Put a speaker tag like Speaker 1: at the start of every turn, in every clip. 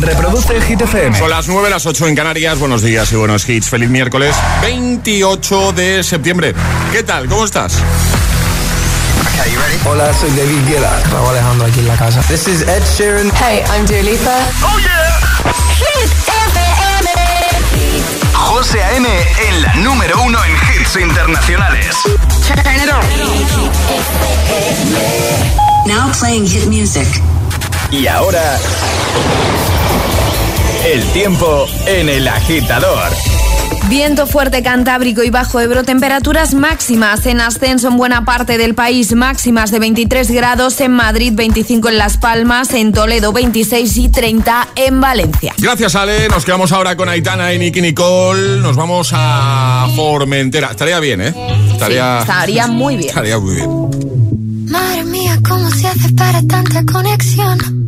Speaker 1: Reproduce Hit FM.
Speaker 2: Son las 9, las 8 en Canarias. Buenos días y buenos hits. Feliz miércoles 28 de septiembre. ¿Qué tal? ¿Cómo estás?
Speaker 3: Hola, soy David Guetta. Estaba Alejandro aquí en la casa.
Speaker 4: This is Ed Sheeran.
Speaker 5: Hey, I'm Dua Lipa.
Speaker 1: ¡Oh, yeah!
Speaker 5: Hit FM.
Speaker 1: José A.M. en la número uno en hits internacionales.
Speaker 5: Turn it on.
Speaker 6: Now playing hit music.
Speaker 1: Y ahora... El tiempo en el agitador.
Speaker 7: Viento fuerte cantábrico y bajo Ebro, temperaturas máximas en ascenso en buena parte del país, máximas de 23 grados en Madrid, 25 en Las Palmas, en Toledo 26 y 30 en Valencia.
Speaker 2: Gracias, Ale. Nos quedamos ahora con Aitana y Nicky Nicole. Nos vamos a Formentera. Estaría bien, ¿eh?
Speaker 7: Estaría, sí, estaría muy bien.
Speaker 2: Estaría muy bien.
Speaker 8: Madre mía, ¿cómo se hace para tanta conexión?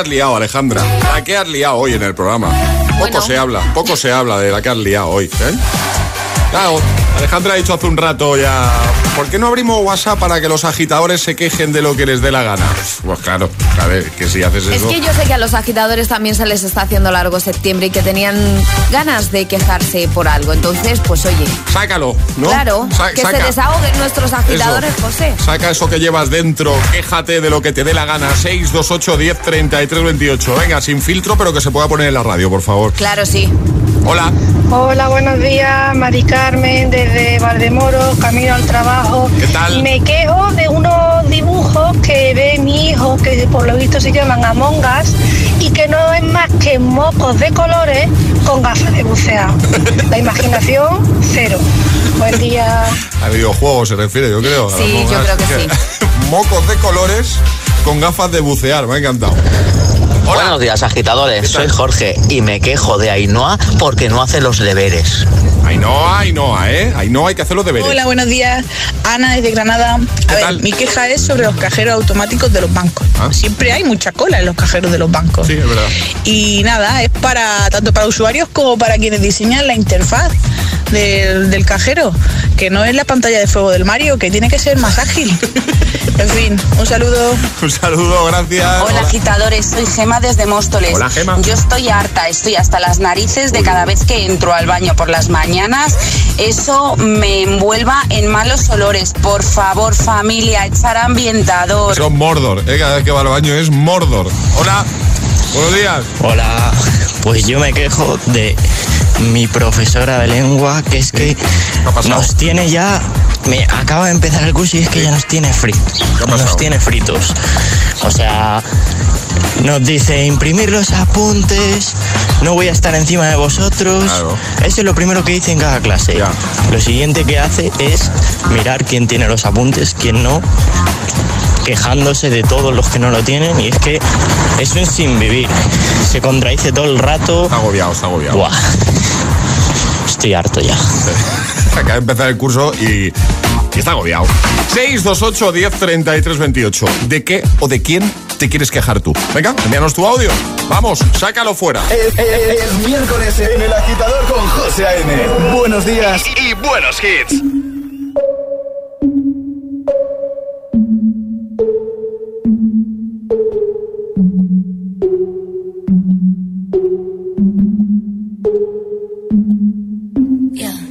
Speaker 2: has liado, Alejandra. La que has liado hoy en el programa. Poco
Speaker 7: Bueno.
Speaker 2: se habla, poco se habla de la que has liado hoy, ¿eh? Claro, Alejandra ha dicho hace un rato ya. ¿Por qué no abrimos WhatsApp para que los agitadores se quejen de lo que les dé la gana? Pues claro, a ver, que si haces
Speaker 7: Es
Speaker 2: eso.
Speaker 7: que yo sé que a los agitadores también se les está haciendo largo septiembre y que tenían ganas de quejarse por algo. Entonces, pues oye,
Speaker 2: Sácalo, ¿no?
Speaker 7: claro,
Speaker 2: Sa-
Speaker 7: que
Speaker 2: saca
Speaker 7: se desahoguen nuestros agitadores,
Speaker 2: eso.
Speaker 7: José.
Speaker 2: Saca eso que llevas dentro, quéjate de lo que te dé la gana. 628 10 33 28. Venga, sin filtro, pero que se pueda poner en la radio, por favor.
Speaker 7: Claro, sí.
Speaker 2: Hola.
Speaker 9: Hola, buenos días, Mari Carmen, desde Valdemoro, camino al trabajo.
Speaker 2: ¿Qué tal?
Speaker 9: Me quejo de unos dibujos que ve mi hijo, que por lo visto se llaman Among Us, y que no es más que mocos de colores con gafas de bucear. La imaginación, cero.
Speaker 10: Buen día.
Speaker 2: A videojuegos se refiere, yo creo.
Speaker 7: Sí, yo creo que
Speaker 2: Mocos de colores con gafas de bucear, me ha encantado. Hola.
Speaker 4: Buenos días, agitadores. Soy Jorge y me quejo de Ainhoa porque no hace los deberes.
Speaker 2: Ainhoa, Ainhoa, ¿eh? Ainhoa hay que hacer los deberes.
Speaker 11: Hola, buenos días. Ana desde Granada. A ver,
Speaker 2: tal?
Speaker 11: mi queja es sobre los cajeros automáticos de los bancos.
Speaker 2: Ah.
Speaker 11: Siempre hay mucha cola en los cajeros de los bancos.
Speaker 2: Sí, es verdad.
Speaker 11: Y nada, es para tanto para usuarios como para quienes diseñan la interfaz del, del cajero, que no es la pantalla de fuego del Mario, que tiene que ser más ágil. En fin, un saludo.
Speaker 2: Un saludo, gracias.
Speaker 12: Hola agitadores, soy Gema desde Móstoles.
Speaker 2: Hola, Gema.
Speaker 12: Yo estoy harta, estoy hasta las narices de cada vez que entro al baño por las mañanas. Eso me envuelva en malos olores. Por favor, familia, echar ambientador.
Speaker 2: Es Mordor, ¿eh? Cada vez que va al baño es Mordor. Hola, buenos días.
Speaker 13: Hola, pues yo me quejo de mi profesora de lengua, que es que nos tiene ya, me acaba de empezar el curso y es que ya nos tiene fritos, nos tiene fritos. O sea, nos dice imprimir los apuntes, no voy a estar encima de vosotros.
Speaker 2: Claro.
Speaker 13: Eso es lo primero que dice en cada clase.
Speaker 2: Ya.
Speaker 13: Lo siguiente que hace es mirar quién tiene los apuntes, quién no quejándose de todos los que no lo tienen y es que es un sin vivir. Se contradice todo el rato.
Speaker 2: Está agobiado, está agobiado.
Speaker 13: Buah. Estoy harto ya.
Speaker 2: Acaba de empezar el curso y, y está agobiado. 628 10 33 28. ¿De qué o de quién te quieres quejar tú? Venga, envíanos tu audio. Vamos, sácalo fuera.
Speaker 1: Es, es- es miércoles en el agitador con José A.M. Buenos días y buenos hits.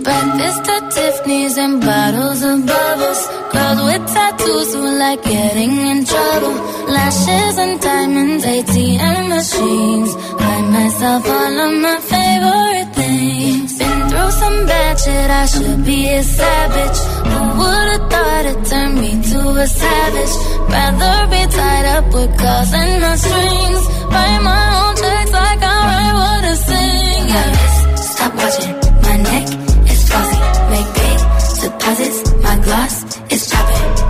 Speaker 14: Breakfast at Tiffany's and bottles of bubbles. Girls with tattoos who like getting in trouble. Lashes and diamonds, ATM machines. Buy myself all of my favorite things. Been through some bad shit, I should be a savage. Who would've thought it turned me to a savage? Rather be tied up with calls and no strings. Write my own checks like I write what I sing. Yeah. Stop watching my neck is flossy. Make big deposits. My gloss.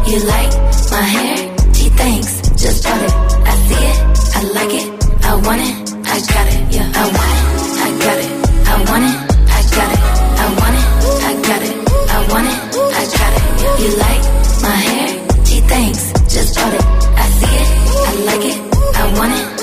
Speaker 14: You like my hair? Gee, thanks. Just bought it. I see it. I like it. I want it. I got it. Yeah. I want it. I got it. I want it. I got it. I want it. I got it. I want it. I got it. You like my hair? Gee, thanks. Just bought it. I see it. I like it. I want it.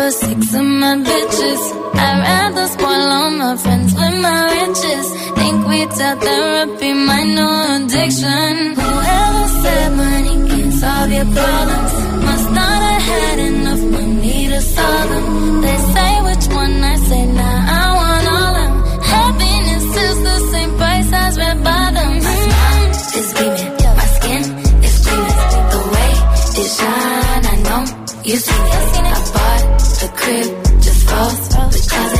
Speaker 14: For six of my bitches. I'd rather spoil all my friends with my riches. Think we tell therapy my new addiction. Whoever said money can solve your problems must not have had enough money to solve them. They say which one I say nah, I want all them. Happiness is the same price as red bottoms. My smile is beaming, my skin is gleaming. The way it shine, I know you seen it. The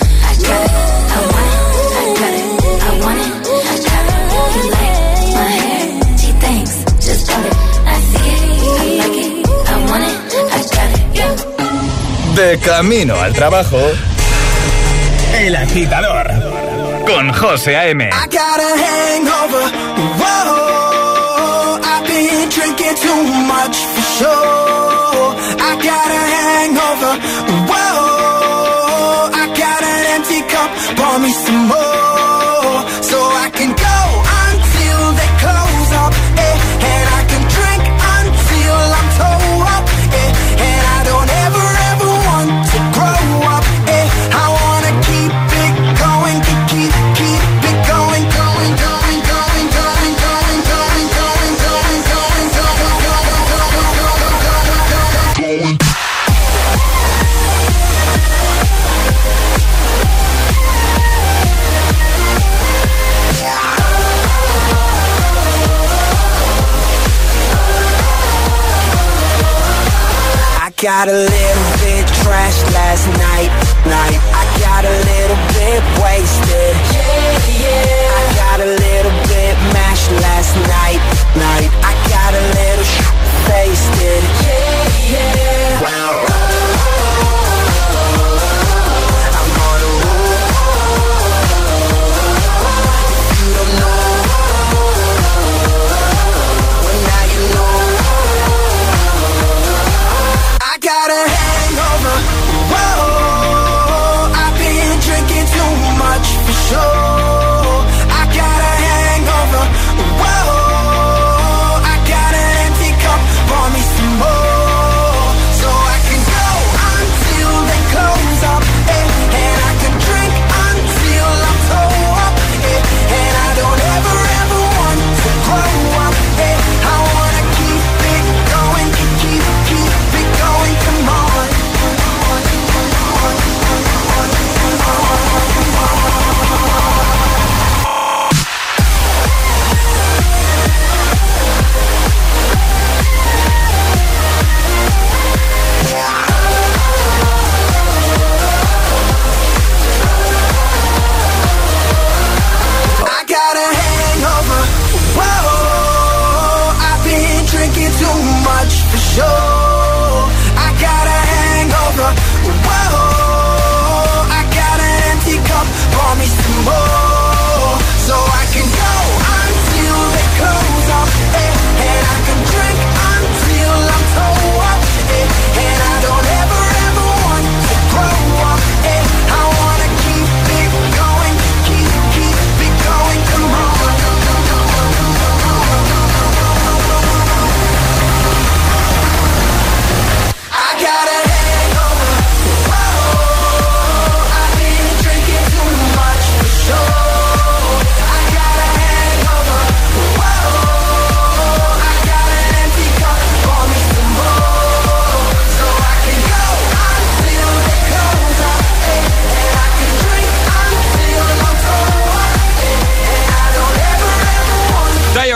Speaker 14: I got it, I want it, I got it, I want it, I got it. You like my hair? Gee, thanks, just bought it. I see it, I like it, I want it, I got it, yeah.
Speaker 1: De camino al trabajo. El agitador. Con José A.M.
Speaker 15: I got a hangover. Whoa, I've been drinking too much for sure. Got a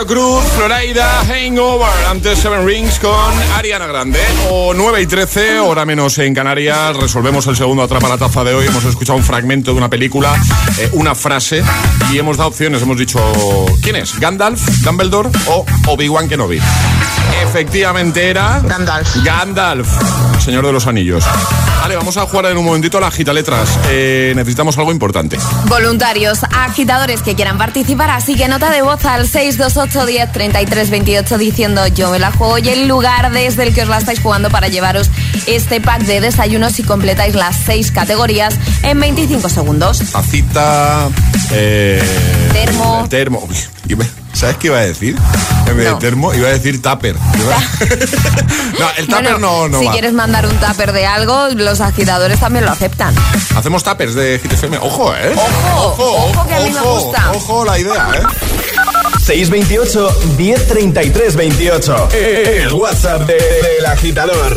Speaker 2: Cruz, Florida, Hangover. Antes Seven Rings con Ariana Grande. O 9 y 13, hora menos en Canarias. Resolvemos el segundo Atrapa la Taza de hoy. Hemos escuchado un fragmento de una película, eh, una frase, y hemos dado opciones. Hemos dicho, ¿quién es? ¿Gandalf, Dumbledore o Obi-Wan Kenobi? Efectivamente era...
Speaker 12: Gandalf.
Speaker 2: Gandalf, Señor de los Anillos. Vale, vamos a jugar en un momentito a la gita letras. Eh, necesitamos algo importante.
Speaker 7: Voluntarios, agitadores que quieran participar, así que nota de voz al 628 10 33 28 diciendo yo me la juego y el lugar desde el que os la estáis jugando para llevaros este pack de desayunos si completáis las seis categorías en 25 segundos.
Speaker 2: Tacita. Eh,
Speaker 7: Termo.
Speaker 2: Termo. Uy, ¿Sabes qué iba a decir? En vez
Speaker 7: No.
Speaker 2: de termo, iba a decir tupper. no, el tupper
Speaker 7: Bueno,
Speaker 2: no, no
Speaker 7: si
Speaker 2: va.
Speaker 7: quieres mandar un tupper de algo, los agitadores también lo aceptan.
Speaker 2: Hacemos tuppers de Hit FM. Ojo, ¿eh?
Speaker 7: Ojo, ojo, que a mí me
Speaker 2: ojo,
Speaker 7: gusta.
Speaker 2: Ojo la idea, ¿eh?
Speaker 1: 628 1033 28. El WhatsApp de- del agitador.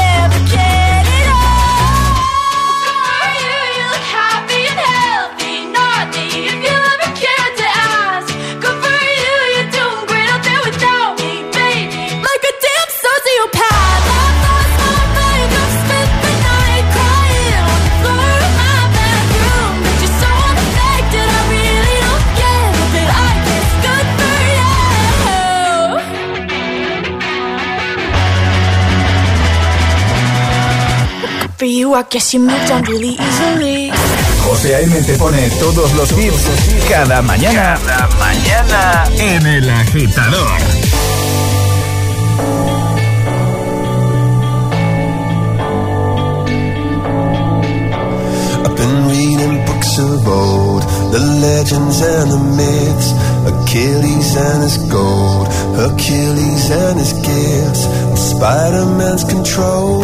Speaker 16: you, I guess you moved on really easily.
Speaker 1: José A.M. te pone todos los hits cada mañana. Cada mañana en El Agitador.
Speaker 17: I've been reading books of old, the legends and the myths, Achilles and his gold, Hercules and his gifts, Spider-Man's control,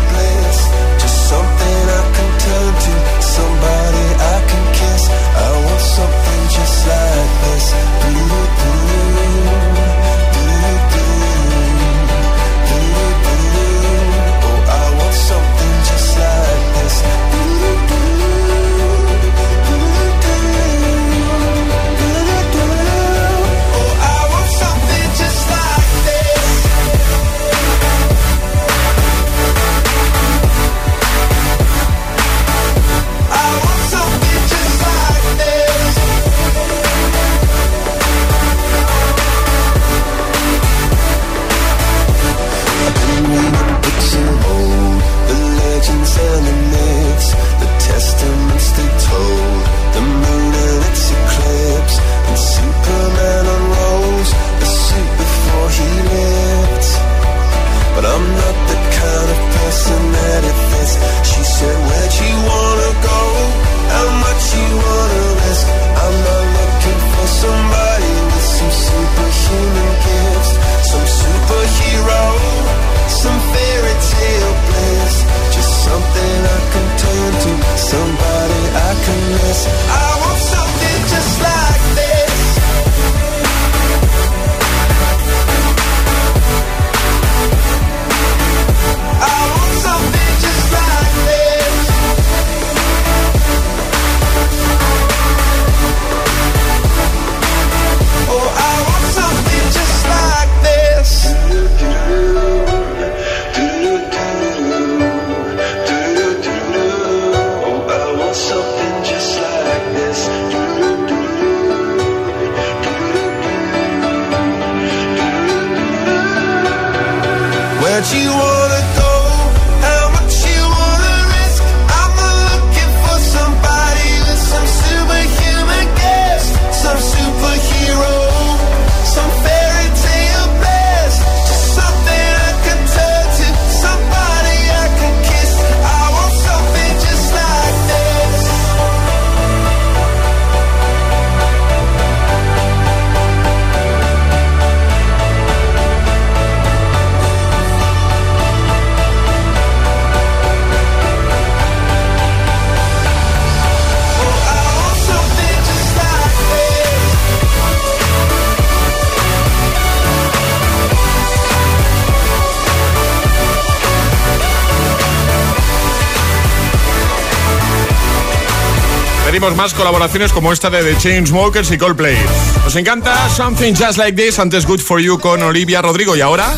Speaker 2: Más colaboraciones como esta de The Chainsmokers y Coldplay. Nos encanta Something Just Like This, antes Good For You con Olivia Rodrigo. Y ahora,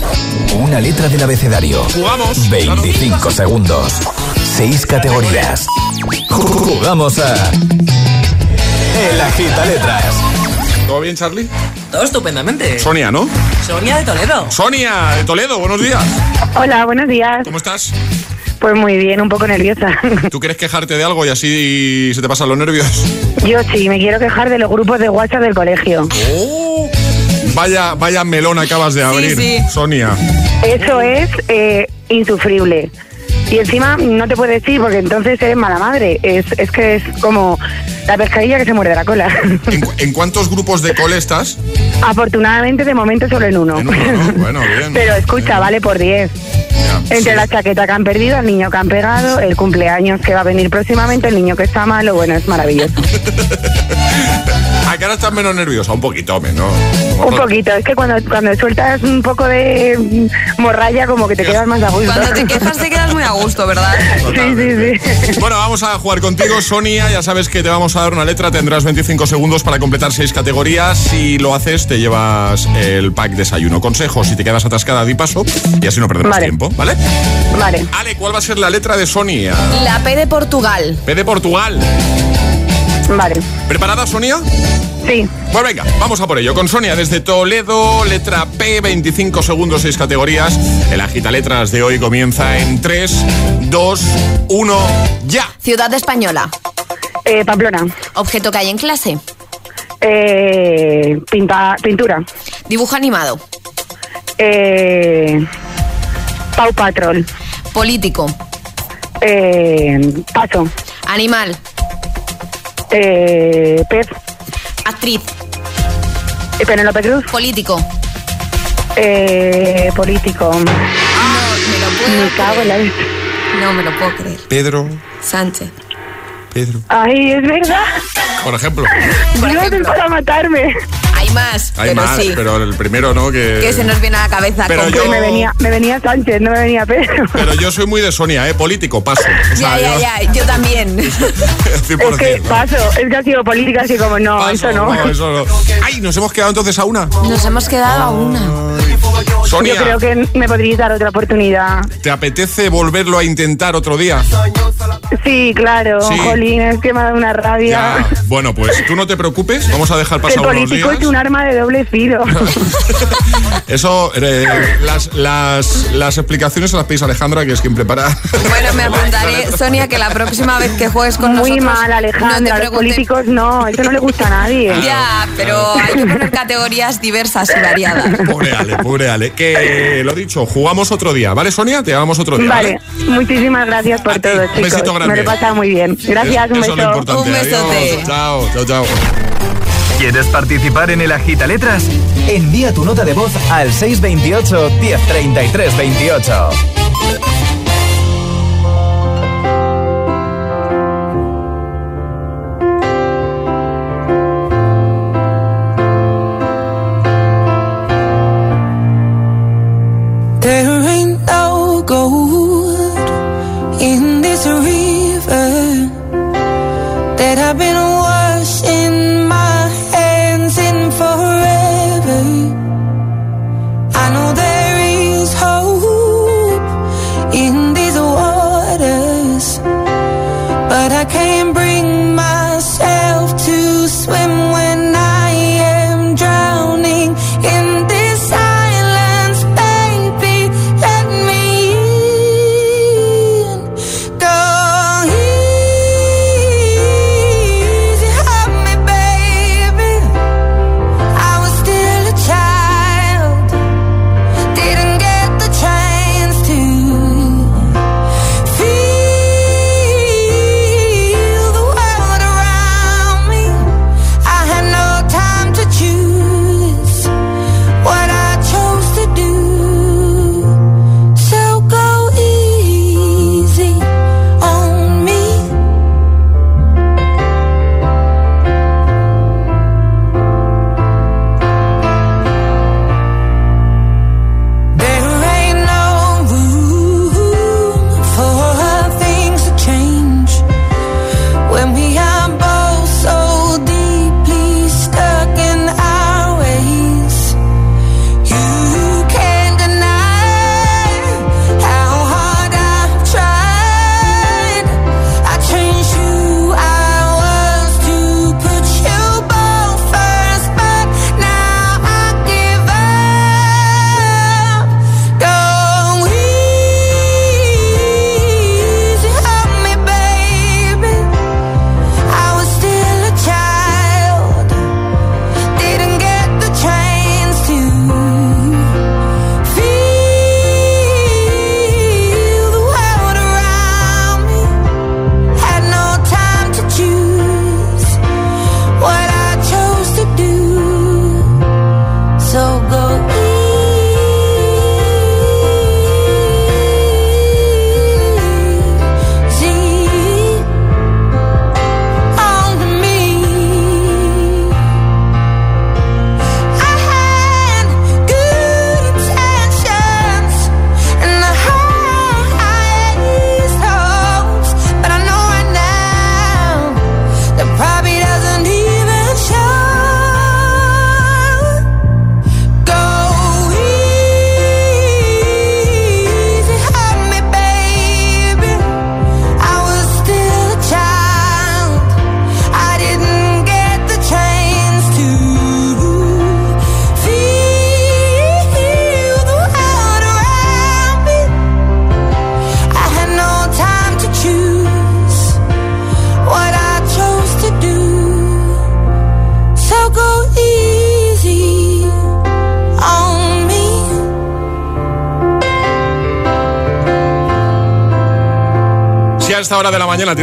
Speaker 1: Una letra del abecedario.
Speaker 2: Jugamos.
Speaker 1: 25 segundos. 6 categorías. Jugamos a. El Agita Letras.
Speaker 2: ¿todo bien, Charlie?
Speaker 18: Todo estupendamente.
Speaker 2: Sonia, ¿no?
Speaker 18: Sonia de Toledo.
Speaker 2: Sonia, de Toledo, buenos días.
Speaker 19: Hola, buenos días.
Speaker 2: ¿Cómo estás?
Speaker 19: Pues muy bien, un poco nerviosa.
Speaker 2: ¿Tú quieres quejarte de algo y así se te pasan los nervios?
Speaker 19: Yo sí, me quiero quejar de los grupos de WhatsApp del colegio.
Speaker 2: Vaya, vaya melón acabas de abrir,
Speaker 19: sí.
Speaker 2: Sonia.
Speaker 19: Eso es eh, insufrible. Y encima no te puedes decir porque entonces eres mala madre. Es, es que es como la pescadilla que se muerde la cola.
Speaker 2: ¿En cuántos grupos de cole estás?
Speaker 19: Afortunadamente de momento solo en uno.
Speaker 2: En uno, ¿no? Bueno, bien.
Speaker 19: Pero escucha, vale por 10. Entre la chaqueta que han perdido, el niño que han pegado, el cumpleaños que va a venir próximamente, el niño que está malo, bueno, es maravilloso.
Speaker 2: ¿A qué hora ahora estás menos nerviosa, un poquito menos.
Speaker 19: Un poquito, es que cuando, cuando sueltas un poco de mm, morralla como que te quedas más a gusto.
Speaker 7: Cuando te quejas te quedas muy a gusto, ¿verdad?
Speaker 19: Sí, sí, sí.
Speaker 2: Bueno, vamos a jugar contigo, Sonia. Ya sabes que te vamos a dar una letra. Tendrás 25 segundos para completar seis categorías. Si lo haces, te llevas el pack desayuno. Consejos, si te quedas atascada, di paso y así no perdemos
Speaker 19: Vale.
Speaker 2: tiempo, ¿vale?
Speaker 19: Vale.
Speaker 2: Ale, ¿cuál va a ser la letra de Sonia?
Speaker 7: La P de Portugal.
Speaker 2: P de Portugal.
Speaker 19: Vale.
Speaker 2: ¿Preparada, Sonia?
Speaker 19: Sí.
Speaker 2: Pues venga, vamos a por ello. Con Sonia desde Toledo, letra P, 25 segundos, 6 categorías. El agita letras de hoy comienza en 3, 2, 1, ya.
Speaker 7: Ciudad española.
Speaker 19: Eh, Pamplona.
Speaker 7: Objeto que hay en clase.
Speaker 19: Eh, pinta, pintura.
Speaker 7: Dibujo animado.
Speaker 19: Eh, Pau Patrol.
Speaker 7: Político.
Speaker 19: Eh, paso.
Speaker 7: Animal.
Speaker 19: Eh, pez.
Speaker 7: Actriz.
Speaker 19: Eh, Penélope Cruz.
Speaker 7: Político.
Speaker 19: Eh, político.
Speaker 7: No, me lo puedo
Speaker 19: Me cago en la.
Speaker 7: No me lo puedo creer.
Speaker 2: Pedro,
Speaker 7: Sánchez.
Speaker 2: Pedro.
Speaker 19: Ay, es verdad.
Speaker 2: Por ejemplo.
Speaker 7: Por ejemplo.
Speaker 19: intentar matarme.
Speaker 7: Hay más,
Speaker 2: Hay
Speaker 7: pero
Speaker 2: más,
Speaker 7: sí.
Speaker 2: pero el primero, ¿no? Que,
Speaker 7: Que se nos viene a la cabeza.
Speaker 2: Pero
Speaker 7: con-
Speaker 2: yo-
Speaker 19: me venía, me venía Sánchez, no me venía Pedro.
Speaker 2: Pero yo soy muy de Sonia, ¿eh? Político, paso. O sea,
Speaker 7: Ya, ya,
Speaker 2: yo-
Speaker 7: ya. Yo también.
Speaker 2: 100%,
Speaker 19: Es que
Speaker 2: ¿no?
Speaker 19: paso, es que ha sido política así como no,
Speaker 2: Paso,
Speaker 19: eso no.
Speaker 2: eso no. Ay, nos hemos quedado entonces a una.
Speaker 7: Nos hemos quedado a una.
Speaker 2: Sonia,
Speaker 19: Yo creo que me podríais dar otra oportunidad.
Speaker 2: ¿te apetece volverlo a intentar otro día?
Speaker 19: Sí, claro,
Speaker 2: Sí.
Speaker 19: Jolín, es que me ha dado una rabia.
Speaker 2: Ya. Bueno, pues tú no te preocupes, vamos a dejar
Speaker 19: El
Speaker 2: pasar unos
Speaker 19: político
Speaker 2: días.
Speaker 19: es un arma de doble filo.
Speaker 2: Eso, eh, las, las, las explicaciones se las pedís a Alejandra, que es quien prepara.
Speaker 7: Bueno, me apuntaré, Sonia, que la próxima vez que juegues con
Speaker 19: Muy
Speaker 7: nosotros.
Speaker 19: mal, Alejandra.
Speaker 7: no te
Speaker 19: los
Speaker 7: pregunte-
Speaker 19: políticos no, eso no le gusta a nadie.
Speaker 7: Ya, pero hay que poner categorías diversas y variadas.
Speaker 2: Pobre Ale, pobre Ale. Que lo dicho, jugamos otro día, ¿vale, Sonia? Te llamamos otro día.
Speaker 19: Vale, muchísimas gracias por
Speaker 2: A ti,
Speaker 19: todo,
Speaker 2: un
Speaker 19: chicos.
Speaker 2: besito grande.
Speaker 19: Me lo he pasado muy bien. Gracias, un
Speaker 2: es
Speaker 19: beso.
Speaker 2: importante.
Speaker 7: Un besote.
Speaker 2: Chao, chao, chao.
Speaker 1: ¿Quieres participar en el Agita Letras? Envía tu nota de voz al 628 1033 28.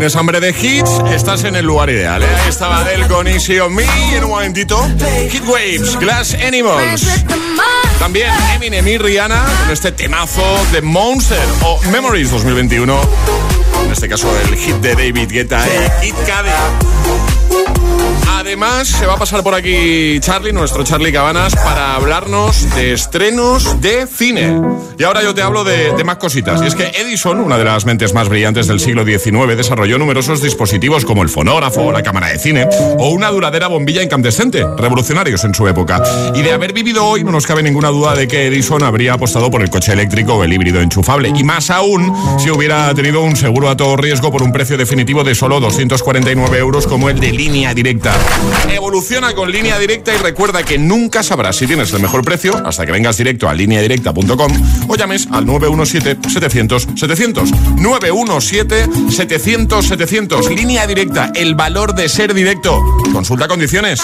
Speaker 2: Tienes hambre de hits, estás en el lugar ideal. ¿eh? Ahí estaba Del con Easy on Me y en un momentito Hit Waves, Glass Animals. También Eminem y Rihanna con este temazo de Monster o Memories 2021. En este caso el hit de David Guetta Kid Cudi. Además, se va a pasar por aquí Charlie, nuestro Charlie Cabanas, para hablarnos de estrenos de cine. Y ahora yo te hablo de, más cositas. Y es que Edison, una de las mentes más brillantes del siglo XIX, desarrolló numerosos dispositivos como el fonógrafo, la cámara de cine o una duradera bombilla incandescente, revolucionarios en su época. Y de haber vivido hoy, no nos cabe ninguna duda de que Edison habría apostado por el coche eléctrico o el híbrido enchufable. Y más aún si hubiera tenido un seguro a todo riesgo por un precio definitivo de solo 249 euros como el de línea directa. Evoluciona con línea directa y recuerda que nunca sabrás si tienes el mejor precio hasta que vengas directo a lineadirecta.com o llames al 917-700-700. 917-700-700. Línea directa, el valor de ser directo. Consulta condiciones.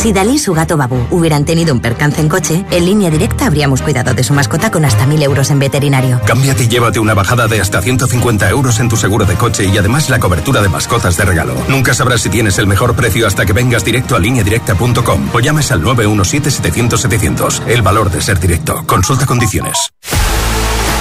Speaker 20: Si Dalí y su gato Babu hubieran tenido un percance en coche, en línea directa habríamos cuidado de su mascota con hasta 1000 euros en veterinario.
Speaker 21: Cámbiate y llévate una bajada de hasta 150 euros en tu seguro de coche y además la cobertura de mascotas de regalo. Nunca sabrás si tienes el mejor precio hasta que vengas directo a lineadirecta.com o llames al 917-700-700. El valor de ser directo. Consulta condiciones.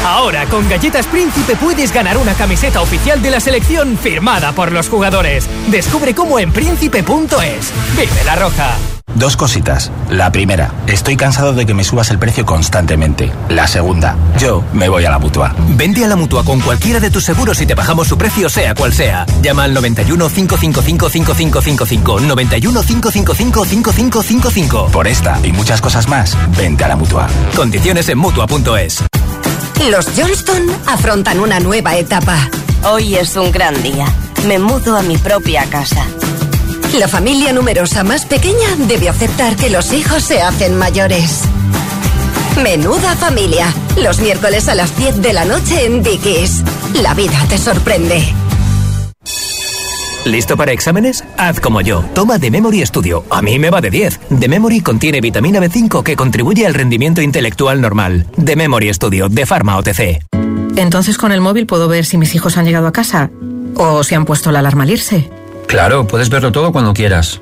Speaker 22: Ahora con Galletas Príncipe puedes ganar una camiseta oficial de la selección firmada por los jugadores. Descubre cómo en príncipe.es. Vive la roja.
Speaker 23: Dos cositas. La primera, estoy cansado de que me subas el precio constantemente. La segunda, yo me voy a la mutua.
Speaker 24: Vente a la mutua con cualquiera de tus seguros y te bajamos su precio, sea cual sea. Llama al 91 555 5555. 91 555 5555.
Speaker 23: Por esta y muchas cosas más, vente a la mutua.
Speaker 24: Condiciones en mutua.es.
Speaker 25: Los Johnston afrontan una nueva etapa.
Speaker 26: Hoy es un gran día. Me mudo a mi propia casa.
Speaker 25: La familia numerosa más pequeña debe aceptar que los hijos se hacen mayores. Menuda familia. Los miércoles a las 10 de la noche en Dickies. La vida te sorprende.
Speaker 24: ¿Listo para exámenes? Haz como yo. Toma The Memory Studio. A mí me va de 10. The Memory contiene vitamina B5 que contribuye al rendimiento intelectual normal. The Memory Studio de Pharma OTC.
Speaker 27: Entonces con el móvil puedo ver si mis hijos han llegado a casa o si han puesto la alarma al irse.
Speaker 3: Claro, puedes verlo todo cuando quieras.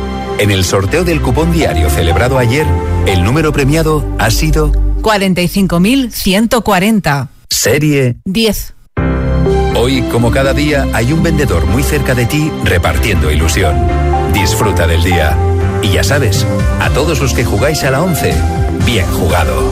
Speaker 28: En el sorteo del cupón diario celebrado ayer, el número premiado ha sido
Speaker 29: 45.140.
Speaker 28: Serie
Speaker 29: 10.
Speaker 28: Hoy, como cada día, hay un vendedor muy cerca de ti repartiendo ilusión. Disfruta del día. Y ya sabes, a todos los que jugáis a la 11, bien jugado.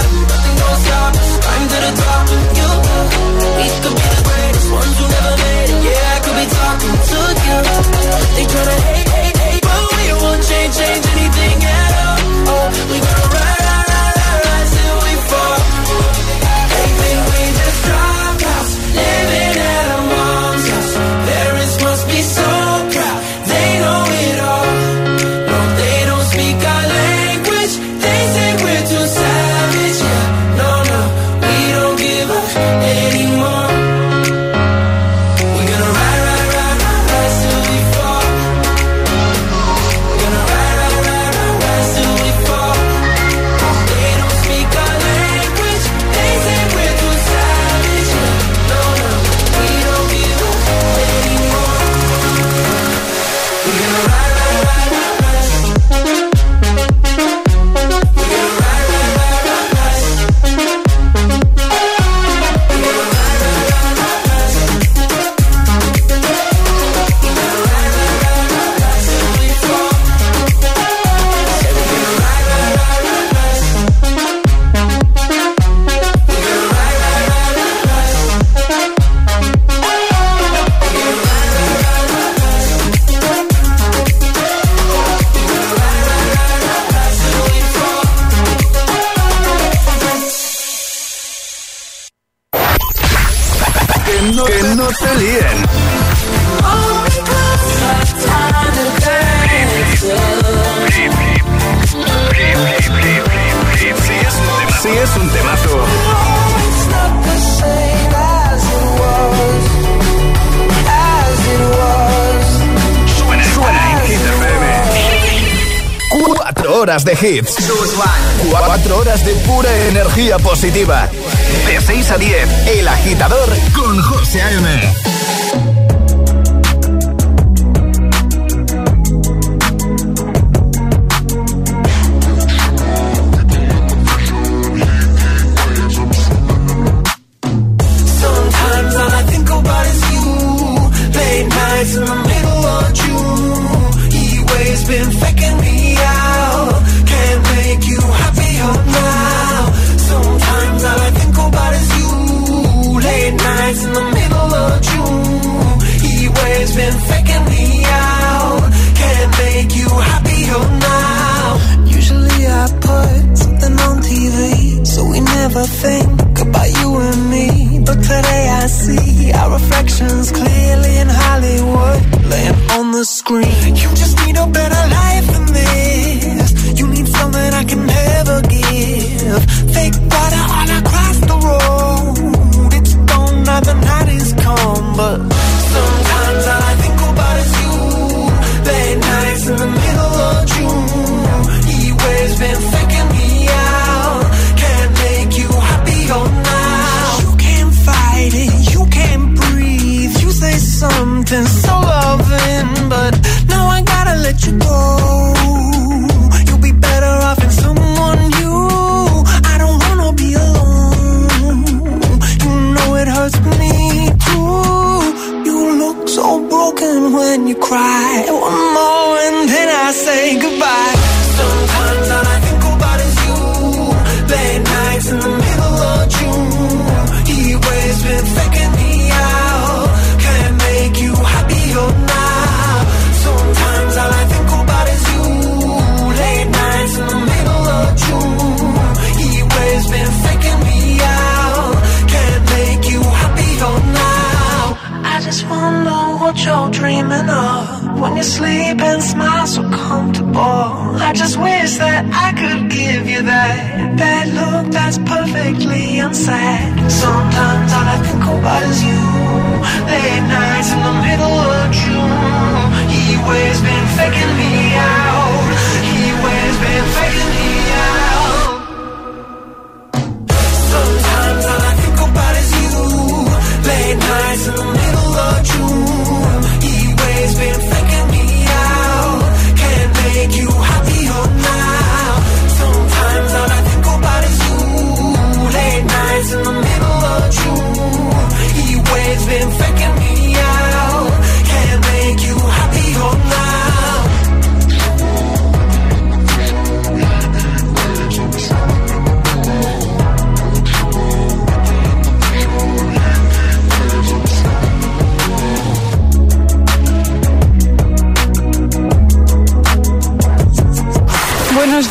Speaker 15: late nights in the middle of June. He always been faking me.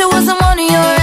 Speaker 14: It wasn't one of your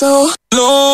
Speaker 14: so low.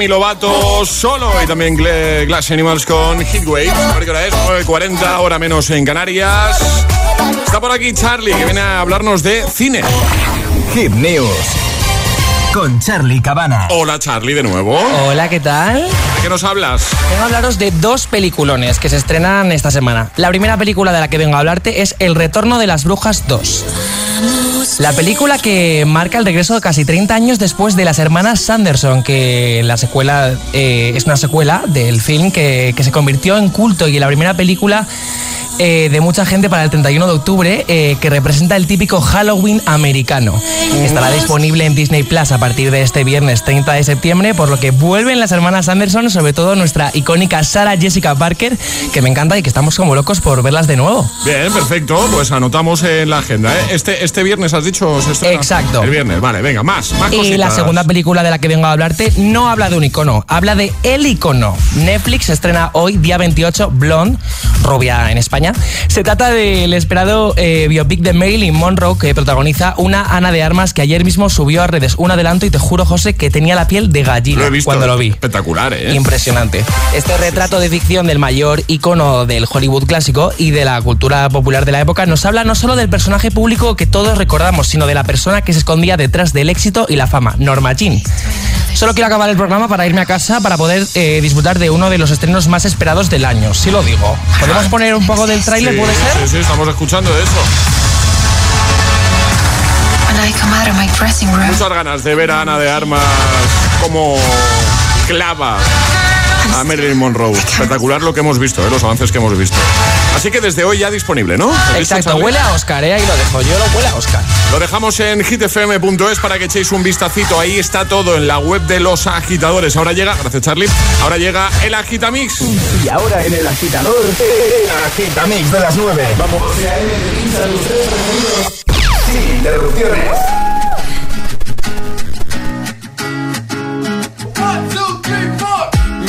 Speaker 2: Demi Lovato solo y también Glass Animals con Heatwave. ¿Por qué hora es? 9.40, hora menos en Canarias. Está por aquí Charlie, que viene a hablarnos de cine.
Speaker 1: Hit News con Charlie Cabana.
Speaker 2: Hola Charlie, de nuevo.
Speaker 30: Hola, ¿qué tal?
Speaker 2: ¿De qué nos hablas?
Speaker 30: Vengo a hablaros de dos peliculones que se estrenan esta semana. La primera película de la que vengo a hablarte es El Retorno de las Brujas 2. La película que marca el regreso de casi 30 años después de las hermanas Sanderson, que la secuela eh, es una secuela del film que, que se convirtió en culto y la primera película eh, de mucha gente para el 31 de octubre eh, que representa el típico Halloween americano. Estará disponible en Disney Plus a partir de este viernes 30 de septiembre, por lo que vuelven las hermanas Anderson, sobre todo nuestra icónica Sarah Jessica Parker, que me encanta y que estamos como locos por verlas de nuevo.
Speaker 2: Bien, perfecto. Pues anotamos en la agenda. ¿eh? Este, este viernes has dicho se estrena?
Speaker 30: Exacto.
Speaker 2: El viernes, vale, venga, más, más
Speaker 30: Y la segunda película de la que vengo a hablarte no habla de un icono, habla de el icono. Netflix estrena hoy, día 28, Blonde, rubia en España. Se trata del esperado eh, biopic de Marilyn Monroe que protagoniza una Ana de Armas que ayer mismo subió a redes un adelanto y te juro, José, que tenía la piel de gallina
Speaker 2: Lo he visto.
Speaker 30: cuando lo vi.
Speaker 2: Espectacular, ¿eh?
Speaker 30: Impresionante. Este retrato de ficción del mayor icono del Hollywood clásico y de la cultura popular de la época nos habla no solo del personaje público que todos recordamos, sino de la persona que se escondía detrás del éxito y la fama, Norma Jean. Solo quiero acabar el programa para irme a casa para poder eh, disfrutar de uno de los estrenos más esperados del año, sí lo digo. ¿Podemos poner un poco del tráiler,
Speaker 2: Sí,
Speaker 30: puede ser?
Speaker 2: Sí, sí, estamos escuchando eso. Muchas ganas de ver a Ana de Armas como clava a Marilyn Monroe. Espectacular lo que hemos visto, ¿eh? los avances que hemos visto. Así que desde hoy ya disponible, ¿no? ¿Has visto,
Speaker 30: Exacto, huele a Oscar, ¿eh? Ahí lo dejo, yo lo huele a Oscar.
Speaker 2: Lo dejamos en hitfm.es para que echéis un vistacito. Ahí está todo en la web de los agitadores. Ahora llega, gracias Charlie, ahora llega el Agitamix.
Speaker 1: Y ahora en el agitador, el agitamix de las 9. Vamos. Sin interrupciones.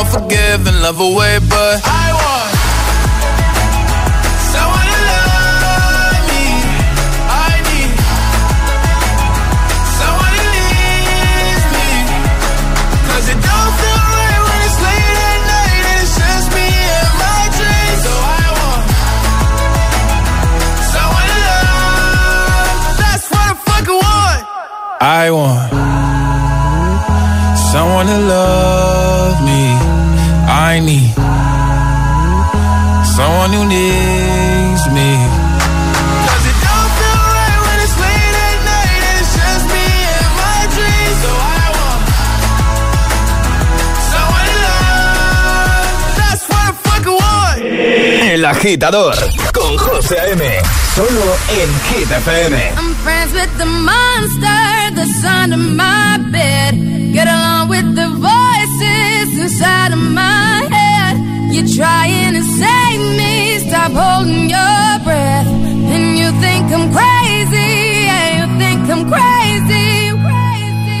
Speaker 31: won't forgive and love away, but I want someone to love me. I need someone to it don't feel right when it's late at night and it's just me and my dreams. So I want someone to love. That's what I fucking want. I want someone to love I need someone who needs me. Cause it don't feel right when it's late at night and it's just me and my dreams. So I want someone to love. That's what I fucking want.
Speaker 1: El agitador con José A.M. Solo en Hit FM.
Speaker 32: I'm friends with the monster that's under my bed. Get along with the voices inside of my head. You're trying to save me, stop holding your breath. And you think I'm crazy, yeah, you think I'm crazy.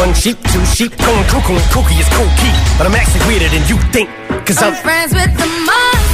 Speaker 33: One sheep, two sheep, going cuckoo and kooky is cool. But I'm actually weirder than you think. Cause
Speaker 32: I'm
Speaker 33: I'm
Speaker 32: friends with the monster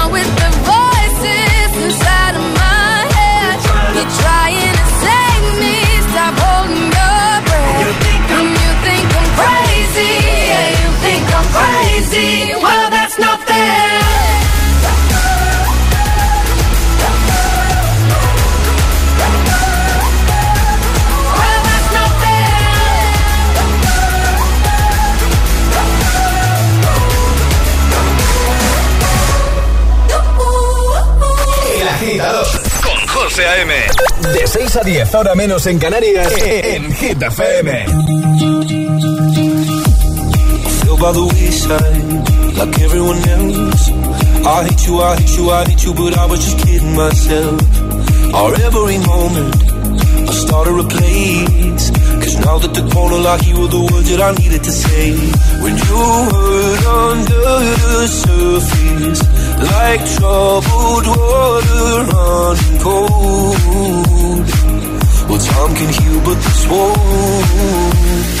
Speaker 32: crazy. Well, that's not fair. Well, that's not
Speaker 1: El agitador con José A.M. De 6 a 10, ahora menos en Canarias, en Hit FM.
Speaker 17: By the wayside, like everyone else. I hate you, I hate you, I hate you, but I was just kidding myself. Our every moment, I started a place. Cause now that the corner lock, you were the words that I needed to say. When you hurt under the surface, like troubled water running cold. Well, time can heal, but this won't.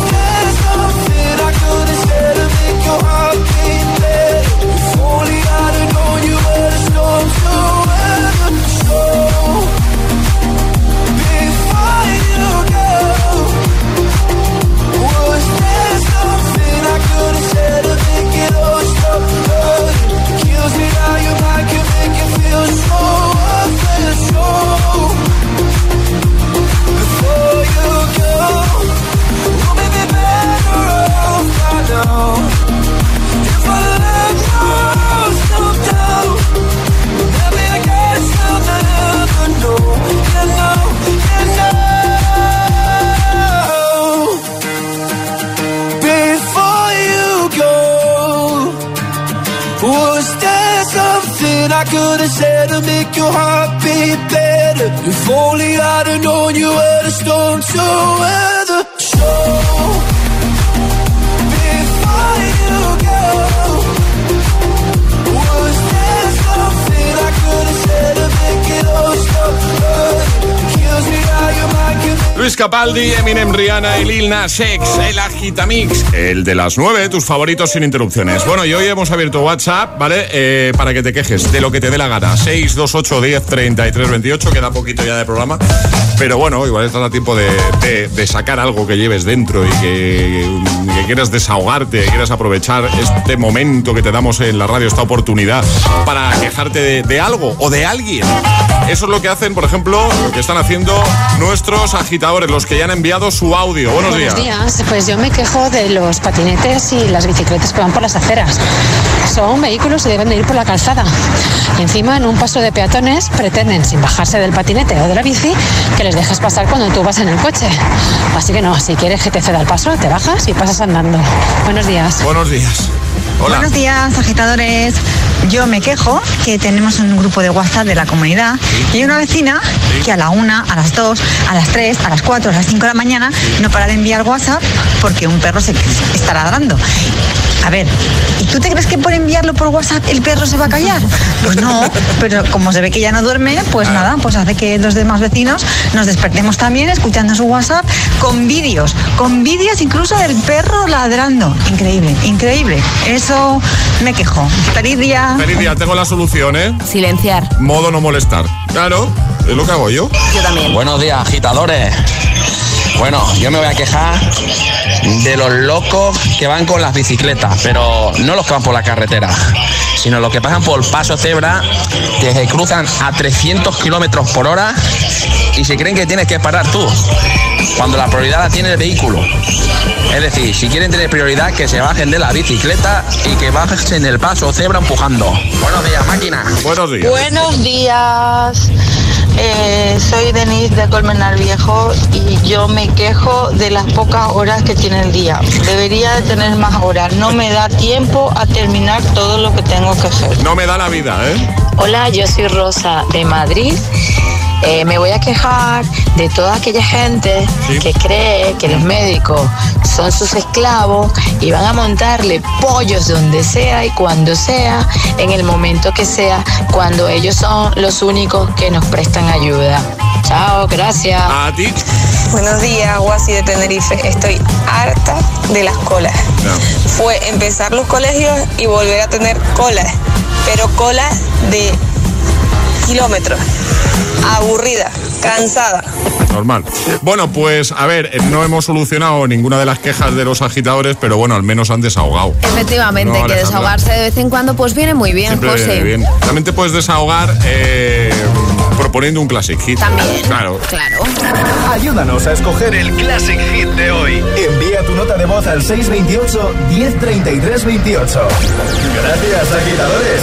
Speaker 17: There's nothing I couldn't say to make your heart.
Speaker 2: Capaldi, Eminem, y Lil Nas el Agitamix, el de las 9, tus favoritos sin interrupciones. Bueno, y hoy hemos abierto WhatsApp, ¿vale? Eh, para que te quejes de lo que te dé la gana. 628 10 33 28, queda poquito ya de programa. Pero bueno, igual estás a tiempo de, de- sacar algo que lleves dentro y que, quieras desahogarte, que quieras aprovechar este momento que te damos en la radio, esta oportunidad para quejarte de algo o de alguien. Eso es lo que hacen, por ejemplo, lo que están haciendo nuestros agitadores, los que ya han enviado su audio. Buenos,
Speaker 34: Buenos
Speaker 2: días.
Speaker 34: días. Pues yo me quejo de los patinetes y las bicicletas que van por las aceras. Son vehículos y deben de ir por la calzada. Y encima, en un paso de peatones, pretenden, sin bajarse del patinete o de la bici, que les dejes pasar cuando tú vas en el coche. Así que no, si quieres que te ceda el paso, te bajas y pasas andando. Buenos días.
Speaker 2: Buenos días. Hola.
Speaker 35: Buenos días, agitadores. Yo me quejo que tenemos un grupo de WhatsApp de la comunidad y hay una vecina que a la una, a las dos, a las tres, a las cuatro, a las cinco de la mañana no para de enviar WhatsApp porque un perro se está ladrando. A ver, ¿y tú te crees que por enviarlo por WhatsApp el perro se va a callar? Pues no, pero como se ve que ya no duerme, pues nada, pues hace que los demás vecinos nos despertemos también escuchando su WhatsApp con vídeos, con vídeos incluso del perro ladrando. Increíble, increíble. Eso me quejo. Feliz día.
Speaker 2: Feliz día, tengo la solución, ¿eh?
Speaker 35: Silenciar.
Speaker 2: Modo no molestar. Claro, es lo que hago yo.
Speaker 35: Yo también.
Speaker 36: Buenos días, agitadores. Bueno, yo me voy a quejar de los locos que van con las bicicletas, pero no los que van por la carretera, sino los que pasan por el paso cebra, que se cruzan a 300 kilómetros por hora y se creen que tienes que parar tú, cuando la prioridad la tiene el vehículo. Es decir, si quieren tener prioridad, que se bajen de la bicicleta y que bajen en el paso cebra empujando. Buenos días, máquina.
Speaker 2: Buenos
Speaker 37: Buenos días. Eh, soy Denise de Colmenar Viejo y yo me quejo de las pocas horas que tiene el día. Debería de tener más horas. No me da tiempo a terminar todo lo que tengo que hacer.
Speaker 2: No me da la vida, ¿eh?
Speaker 34: Hola, yo soy Rosa de Madrid. Eh, me voy a quejar de toda aquella gente que cree que los médicos son sus esclavos y van a montarle pollos donde sea y cuando sea, en el momento que sea, cuando ellos son los únicos que nos prestan ayuda. Chao, gracias.
Speaker 2: A ti.
Speaker 12: Buenos días, Guasi de Tenerife. Estoy harta de las colas. Fue empezar los colegios y volver a tener colas, pero colas de kilómetros. Aburrida, cansada.
Speaker 2: Normal. Bueno, pues a ver, eh, no hemos solucionado ninguna de las quejas de los agitadores, pero bueno, al menos han desahogado.
Speaker 7: Efectivamente,
Speaker 2: No,
Speaker 7: que desahogarse de vez en cuando pues viene muy bien,
Speaker 2: Siempre
Speaker 7: José.
Speaker 2: viene bien. También te puedes desahogar eh, proponiendo un classic hit.
Speaker 7: También.
Speaker 2: Claro.
Speaker 7: Claro.
Speaker 1: Ayúdanos a escoger el Classic Hit de hoy. Envía tu nota de voz al 628 1033 28. Gracias, agitadores.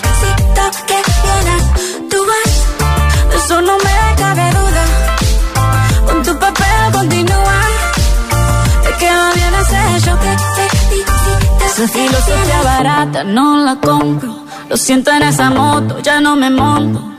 Speaker 14: felicito que bien actúas. De eso no me cabe duda. Con tu papel continúa. Te queda bien ese show. Te felicito. Esa filosofía barata no la compro. Lo siento en esa moto, ya no me monto.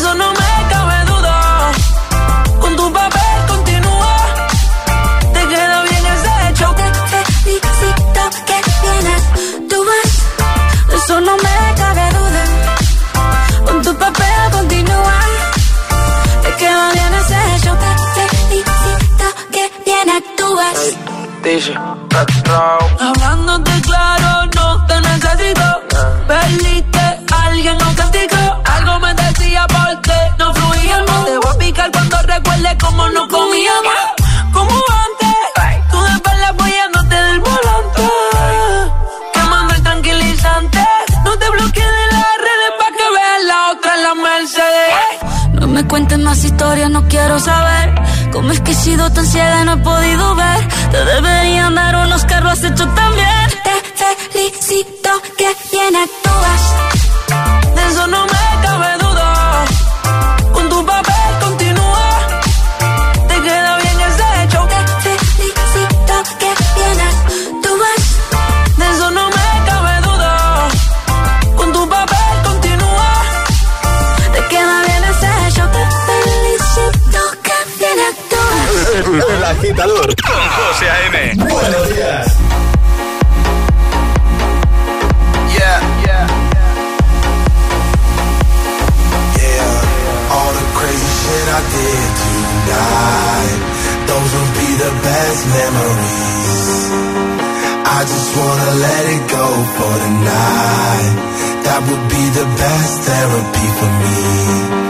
Speaker 14: Eso no me cabe duda. Con tu papel continúa. Te queda bien ese hecho. Te felicito que actúas. De eso no me cabe duda. Con tu papel continúa. Te queda bien ese hecho. Te felicito que actúas.
Speaker 38: Dice,
Speaker 14: Hablándote quiero saber. Cómo es que he sido tan ciega y no he podido ver. Te deberían dar unos carros has hecho también.
Speaker 1: Agitador con José A.M. Buenos días.
Speaker 17: Yeah, yeah, yeah. All the crazy shit I did tonight. Those will be the best memories. I just wanna let it go for tonight. That would be the best therapy for me.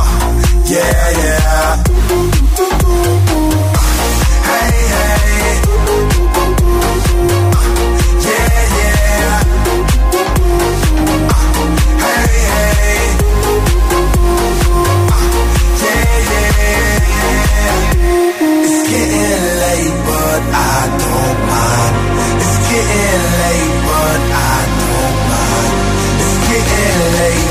Speaker 17: Yeah, yeah. Hey, hey. Yeah, yeah. Hey, hey. Yeah, yeah. It's getting late, but I don't mind. It's getting late, but I don't mind. It's getting late,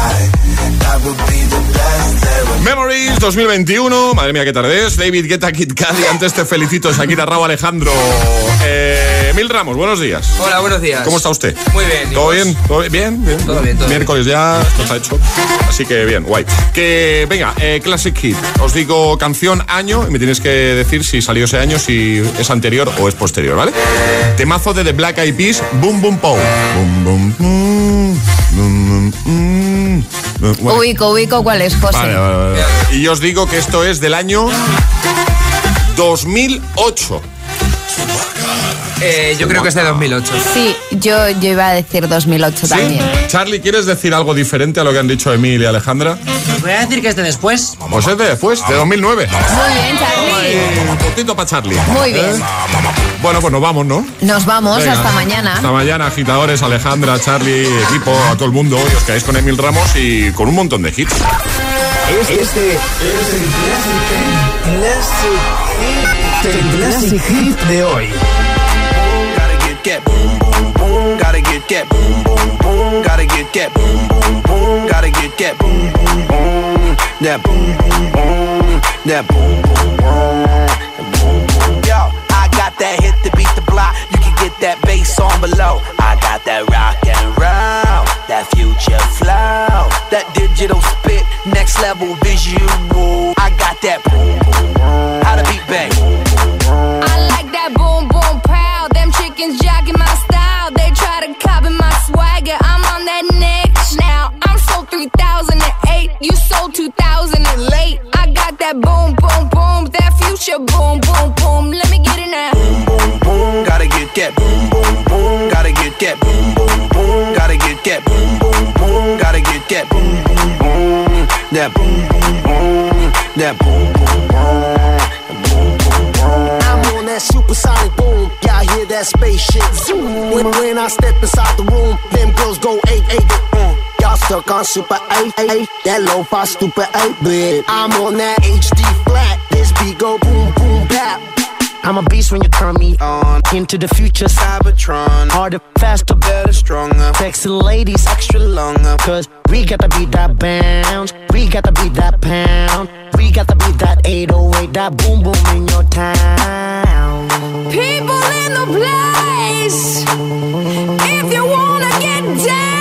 Speaker 2: 2021. Madre mía, qué tarde es. David Guetta, Kid Cudi. Antes te felicito, Shakira Rao, Alejandro. Eh, Mil Ramos, buenos días.
Speaker 39: Hola, buenos días.
Speaker 2: ¿Cómo está usted?
Speaker 39: Muy bien. ¿y
Speaker 2: ¿Todo bien? ¿Todo bien? Bien.
Speaker 39: Todo bien, todo
Speaker 2: Miércoles ya, esto está hecho. Así que bien, guay. Que venga, eh, Classic Hit. Os digo canción, año, y me tienes que decir si salió ese año, si es anterior o es posterior, ¿vale? Temazo de The Black Eyed Peas, Boom Boom Pow. Boom Boom Boom. Boom Boom Boom. Bueno,
Speaker 7: Ubico, ubico cuál es, José.
Speaker 2: Vale, vale, vale. Y yo os digo que esto es del año 2008.
Speaker 39: Eh, yo creo que es de 2008.
Speaker 7: Sí, yo, yo iba a decir 2008 también.
Speaker 2: Charlie, ¿quieres decir algo diferente a lo que han dicho Emil y Alejandra?
Speaker 40: Voy a decir que es de después.
Speaker 2: Pues es de después, de 2009.
Speaker 7: Muy bien, Charlie.
Speaker 2: Un puntito para Charlie.
Speaker 7: Muy bien.
Speaker 2: ¿Eh? Bueno, pues nos vamos, ¿no?
Speaker 7: Nos vamos,
Speaker 2: Venga.
Speaker 7: hasta mañana.
Speaker 2: Hasta mañana, agitadores, Alejandra, Charlie, equipo, a todo el mundo. Y os quedáis con Emil Ramos y con un montón de hits.
Speaker 1: Este es el Classic, Hit de hoy.
Speaker 17: Gotta get that boom boom boom. Gotta get that boom boom boom. Gotta get that boom boom boom. Gotta get that boom boom boom. That boom boom boom. That boom boom boom. Boom that hit to beat the block. You can get that bass on below. I got that rock and roll. That future flow. That digital spit. Next level visual. I got that boom boom boom. How to beat bang.
Speaker 32: I like that boom boom pow. Them chickens jogging my style. They try to copy my swagger. I'm on that next now. I'm sold 3008. You sold 2000 and late. I got that boom boom boom. That future boom boom boom. Let me get it now.
Speaker 17: That boom boom boom. Gotta get that boom boom boom. Gotta get that boom boom boom. Gotta get that boom boom boom. That boom boom boom. That boom boom boom.
Speaker 15: I'm on that supersonic boom. Y'all hear that spaceship zoom. When, when I step inside the room, them girls go eight eight. Mm. Y'all stuck on super eight eight. That low fi stupid eight bit. I'm on that HD flat. This beat go boom boom bap. I'm a beast when you turn me on. Into the future,
Speaker 17: Cybertron.
Speaker 15: harder, faster,
Speaker 17: Better, stronger.
Speaker 15: sexy ladies,
Speaker 17: Extra longer.
Speaker 15: Cause we got to beat that bounce. We got to beat that pound. We got to beat that 808, that boom boom in your town.
Speaker 32: People in the place. If you wanna get down,